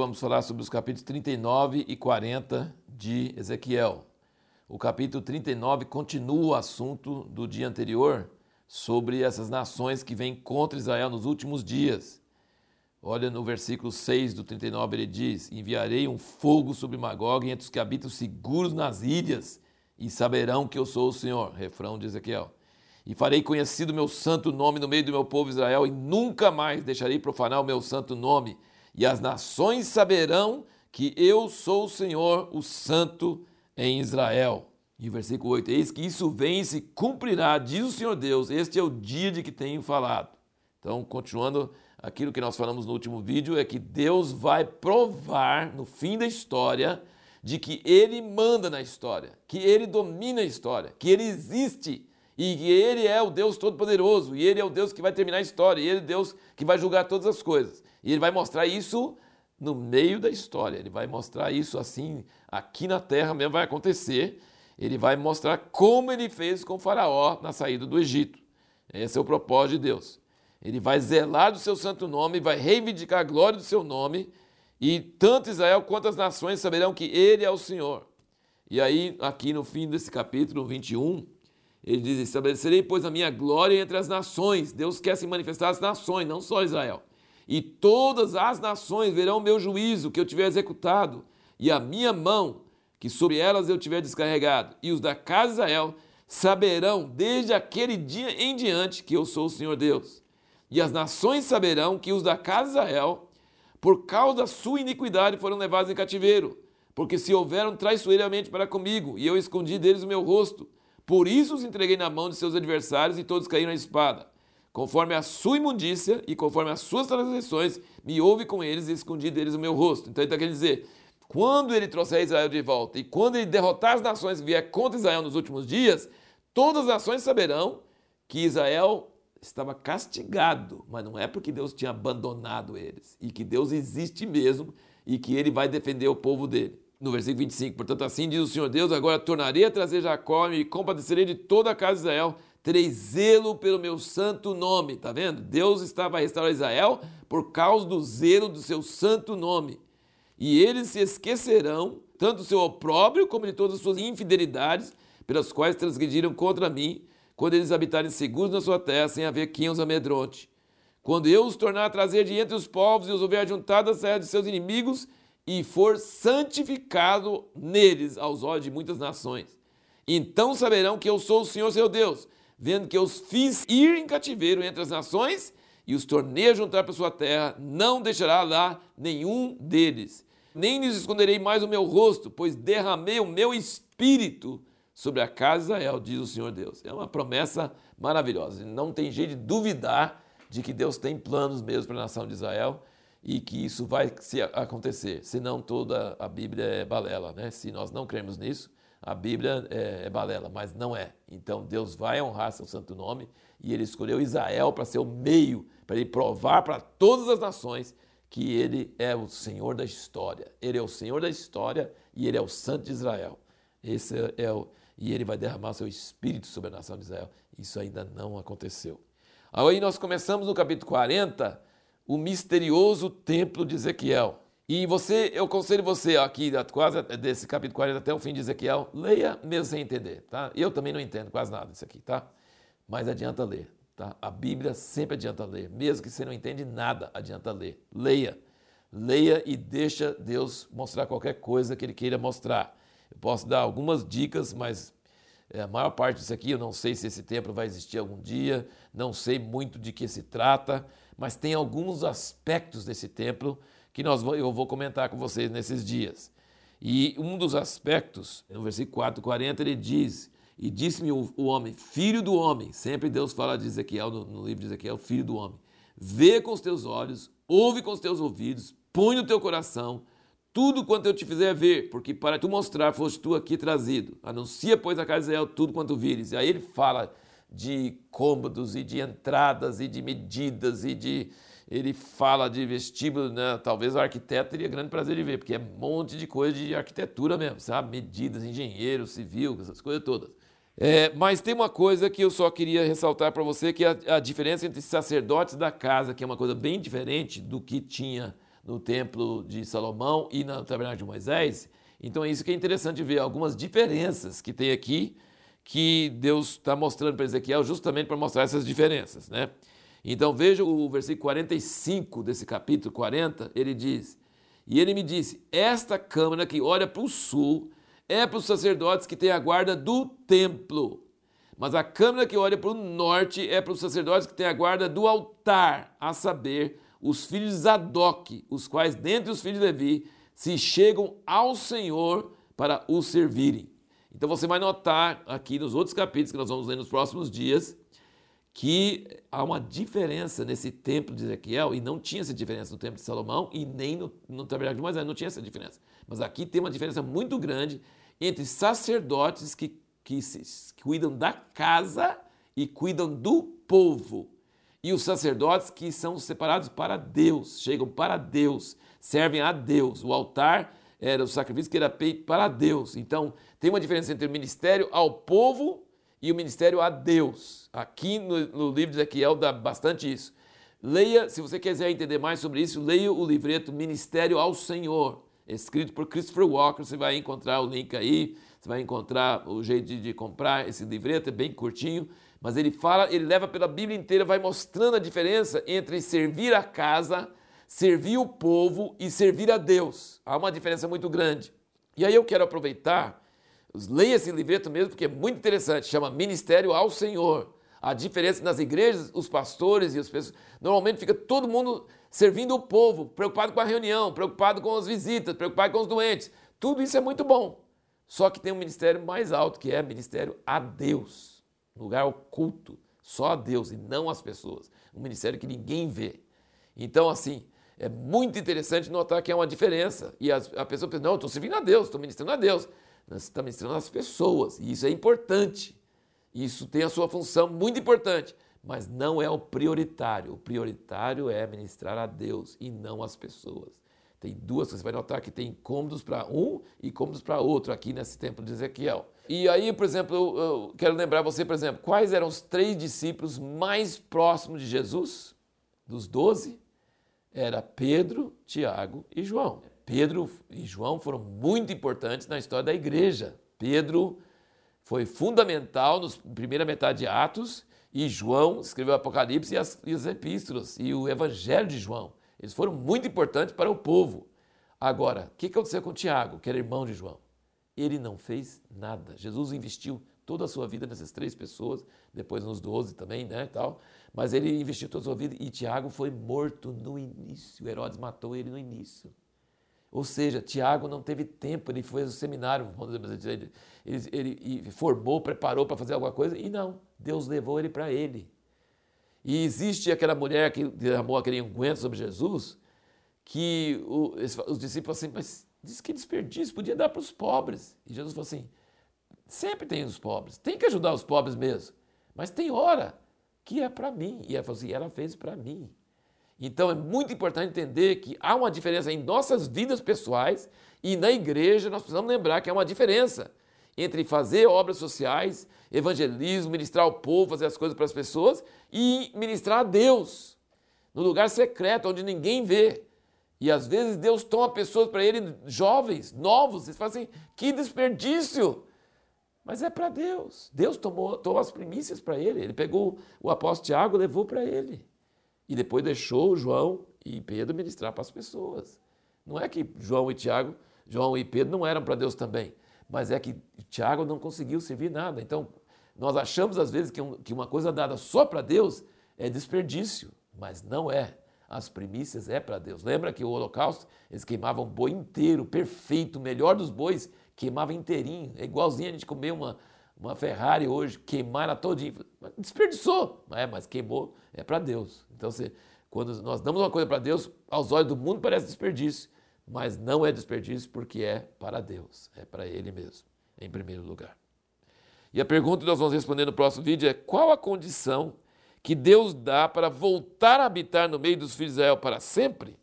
vamos falar sobre os capítulos 39 e 40 de Ezequiel. O capítulo 39 continua o assunto do dia anterior sobre essas nações que vêm contra Israel nos últimos dias. Olha no versículo 6 do 39, ele diz: Enviarei um fogo sobre Magog entre os que habitam seguros nas ilhas, e saberão que eu sou o Senhor. Refrão de Ezequiel. E farei conhecido meu santo nome no meio do meu povo Israel, e nunca mais deixarei profanar o meu santo nome e as nações saberão que eu sou o Senhor, o Santo em Israel. E o versículo 8: Eis que isso vem e se cumprirá, diz o Senhor Deus, este é o dia de que tenho falado. Então, continuando aquilo que nós falamos no último vídeo, é que Deus vai provar no fim da história de que Ele manda na história, que Ele domina a história, que Ele existe e que Ele é o Deus Todo-Poderoso, e Ele é o Deus que vai terminar a história, e Ele é o Deus que vai julgar todas as coisas. E ele vai mostrar isso no meio da história. Ele vai mostrar isso assim, aqui na terra mesmo vai acontecer. Ele vai mostrar como ele fez com Faraó na saída do Egito. Esse é o propósito de Deus. Ele vai zelar do seu santo nome, vai reivindicar a glória do seu nome, e tanto Israel quanto as nações saberão que ele é o Senhor. E aí, aqui no fim desse capítulo 21, ele diz: Estabelecerei, pois, a minha glória entre as nações. Deus quer se manifestar às nações, não só Israel e todas as nações verão o meu juízo que eu tiver executado, e a minha mão que sobre elas eu tiver descarregado, e os da casa de Israel saberão desde aquele dia em diante que eu sou o Senhor Deus. E as nações saberão que os da casa de Israel, por causa da sua iniquidade, foram levados em cativeiro, porque se houveram traiçoeiramente para comigo, e eu escondi deles o meu rosto. Por isso os entreguei na mão de seus adversários, e todos caíram na espada conforme a sua imundícia e conforme as suas transgressões, me ouve com eles e escondi deles o meu rosto. Então ele está querendo dizer, quando ele trouxer Israel de volta e quando ele derrotar as nações que vier contra Israel nos últimos dias, todas as nações saberão que Israel estava castigado, mas não é porque Deus tinha abandonado eles, e que Deus existe mesmo e que ele vai defender o povo dele. No versículo 25, portanto, assim diz o Senhor Deus: agora tornarei a trazer Jacó e compadecerei de toda a casa de Israel terei zelo pelo meu santo nome. Está vendo? Deus estava a restaurar Israel por causa do zelo do seu santo nome. E eles se esquecerão, tanto do seu opróbrio como de todas as suas infidelidades, pelas quais transgrediram contra mim, quando eles habitarem seguros na sua terra, sem haver quem os amedronte. Quando eu os tornar a trazer de entre os povos e os houver juntado à terra de seus inimigos, e for santificado neles aos olhos de muitas nações. Então saberão que eu sou o Senhor seu Deus, vendo que eu os fiz ir em cativeiro entre as nações e os tornei a juntar para sua terra, não deixará lá nenhum deles. Nem lhes esconderei mais o meu rosto, pois derramei o meu espírito sobre a casa de Israel, diz o Senhor Deus. É uma promessa maravilhosa. Não tem jeito de duvidar de que Deus tem planos mesmo para a nação de Israel e que isso vai acontecer. Senão toda a Bíblia é balela, né? Se nós não cremos nisso, a Bíblia é, é, balela, mas não é. Então Deus vai honrar seu santo nome e ele escolheu Israel para ser o meio, para ele provar para todas as nações que ele é o Senhor da história. Ele é o Senhor da história e ele é o Santo de Israel. Esse é o e ele vai derramar seu espírito sobre a nação de Israel. Isso ainda não aconteceu. Aí nós começamos no capítulo 40, o misterioso templo de Ezequiel. E você, eu aconselho você aqui, quase desse capítulo 40 até o fim de Ezequiel, leia mesmo sem entender, tá? Eu também não entendo quase nada disso aqui, tá? Mas adianta ler, tá? A Bíblia sempre adianta ler, mesmo que você não entende nada, adianta ler. Leia, leia e deixa Deus mostrar qualquer coisa que Ele queira mostrar. Eu posso dar algumas dicas, mas é, a maior parte disso aqui eu não sei se esse templo vai existir algum dia, não sei muito de que se trata, mas tem alguns aspectos desse templo que nós, eu vou comentar com vocês nesses dias. E um dos aspectos, no versículo 4, 40, ele diz: E disse-me o, homem, filho do homem, sempre Deus fala de Ezequiel, no, no livro de Ezequiel, filho do homem, vê com os teus olhos, ouve com os teus ouvidos, põe no teu coração tudo quanto eu te fizer ver, porque para tu mostrar foste tu aqui trazido. Anuncia, pois, a casa de Israel tudo quanto vires. E aí ele fala de cômodos e de entradas e de medidas e de ele fala de vestíbulo, né? talvez o arquiteto teria grande prazer de ver, porque é um monte de coisa de arquitetura mesmo, sabe? Medidas, engenheiro, civil, essas coisas todas. É, mas tem uma coisa que eu só queria ressaltar para você, que é a, a, diferença entre sacerdotes da casa, que é uma coisa bem diferente do que tinha no templo de Salomão e no tabernáculo de Moisés. Então é isso que é interessante ver, algumas diferenças que tem aqui, que Deus está mostrando para Ezequiel justamente para mostrar essas diferenças. Né? Então veja o versículo 45 desse capítulo 40, ele diz, e ele me disse, esta câmara que olha para o sul é para os sacerdotes que têm a guarda do templo, mas a câmara que olha para o norte é para os sacerdotes que têm a guarda do altar, a saber, os filhos de Zadok, os quais dentre os filhos de Levi se chegam ao Senhor para o servirem. Então você vai notar aqui nos outros capítulos que nós vamos ler nos próximos dias que há uma diferença nesse templo de Ezequiel, e não tinha essa diferença no templo de Salomão e nem no, no tabernáculo de Moisés, não tinha essa diferença. Mas aqui tem uma diferença muito grande entre sacerdotes que, que, se, que cuidam da casa e cuidam do povo e os sacerdotes que são separados para Deus, chegam para Deus, servem a Deus. O altar era o sacrifício que era feito para Deus. Então, tem uma diferença entre o ministério ao povo e o ministério a Deus. Aqui no, no livro de Ezequiel dá bastante isso. Leia, se você quiser entender mais sobre isso, leia o livreto Ministério ao Senhor, escrito por Christopher Walker. Você vai encontrar o link aí, você vai encontrar o jeito de, de comprar esse livreto, é bem curtinho. Mas ele fala, ele leva pela Bíblia inteira, vai mostrando a diferença entre servir a casa, servir o povo e servir a Deus. Há uma diferença muito grande. E aí eu quero aproveitar, leia esse livreto mesmo, porque é muito interessante, chama Ministério ao Senhor. A diferença nas igrejas, os pastores e as pessoas, normalmente fica todo mundo servindo o povo, preocupado com a reunião, preocupado com as visitas, preocupado com os doentes. Tudo isso é muito bom. Só que tem um ministério mais alto, que é ministério a Deus lugar oculto, só a Deus e não as pessoas. Um ministério que ninguém vê. Então, assim, é muito interessante notar que há uma diferença. E a, a pessoa pensa, não, estou servindo a Deus, estou ministrando a Deus. Você está ministrando as pessoas, e isso é importante. Isso tem a sua função muito importante, mas não é o prioritário. O prioritário é ministrar a Deus e não as pessoas. Tem duas, você vai notar que tem cômodos para um e cômodos para outro aqui nesse templo de Ezequiel. E aí, por exemplo, eu, eu quero lembrar você, por exemplo, quais eram os três discípulos mais próximos de Jesus? Dos doze? Era Pedro, Tiago e João. Pedro e João foram muito importantes na história da igreja. Pedro foi fundamental na primeira metade de Atos e João escreveu o Apocalipse e as, e as epístolas e o Evangelho de João. Eles foram muito importantes para o povo. Agora, o que aconteceu com Tiago, que era irmão de João? Ele não fez nada. Jesus investiu toda a sua vida nessas três pessoas, depois nos doze também, né, tal. Mas ele investiu toda a sua vida e Tiago foi morto no início. Herodes matou ele no início. Ou seja, Tiago não teve tempo, ele foi ao seminário, ele, ele, ele formou, preparou para fazer alguma coisa, e não, Deus levou ele para ele. E existe aquela mulher que derramou aquele unguento sobre Jesus, que o, os discípulos assim, mas diz que desperdício, podia dar para os pobres. E Jesus falou assim: sempre tem os pobres, tem que ajudar os pobres mesmo, mas tem hora que é para mim. E ela falou assim: ela fez para mim. Então é muito importante entender que há uma diferença em nossas vidas pessoais e na igreja nós precisamos lembrar que há uma diferença entre fazer obras sociais, evangelismo, ministrar ao povo, fazer as coisas para as pessoas e ministrar a Deus no lugar secreto, onde ninguém vê. E às vezes Deus toma pessoas para ele, jovens, novos, vocês falam assim, que desperdício! Mas é para Deus. Deus tomou, tomou as primícias para ele. Ele pegou o apóstolo Tiago e levou para ele. E depois deixou João e Pedro ministrar para as pessoas. Não é que João e Tiago, João e Pedro não eram para Deus também mas é que Tiago não conseguiu servir nada. Então, nós achamos às vezes que, um, que uma coisa dada só para Deus é desperdício, mas não é. As primícias é para Deus. Lembra que o holocausto, eles queimavam boi inteiro, perfeito, o melhor dos bois, queimava inteirinho. É igualzinho a gente comer uma, uma Ferrari hoje, queimar ela todinha. Desperdiçou, é, mas queimou, é para Deus. Então, você, quando nós damos uma coisa para Deus, aos olhos do mundo parece desperdício mas não é desperdício porque é para Deus, é para Ele mesmo, em primeiro lugar. E a pergunta que nós vamos responder no próximo vídeo é: qual a condição que Deus dá para voltar a habitar no meio dos filhos de Israel para sempre?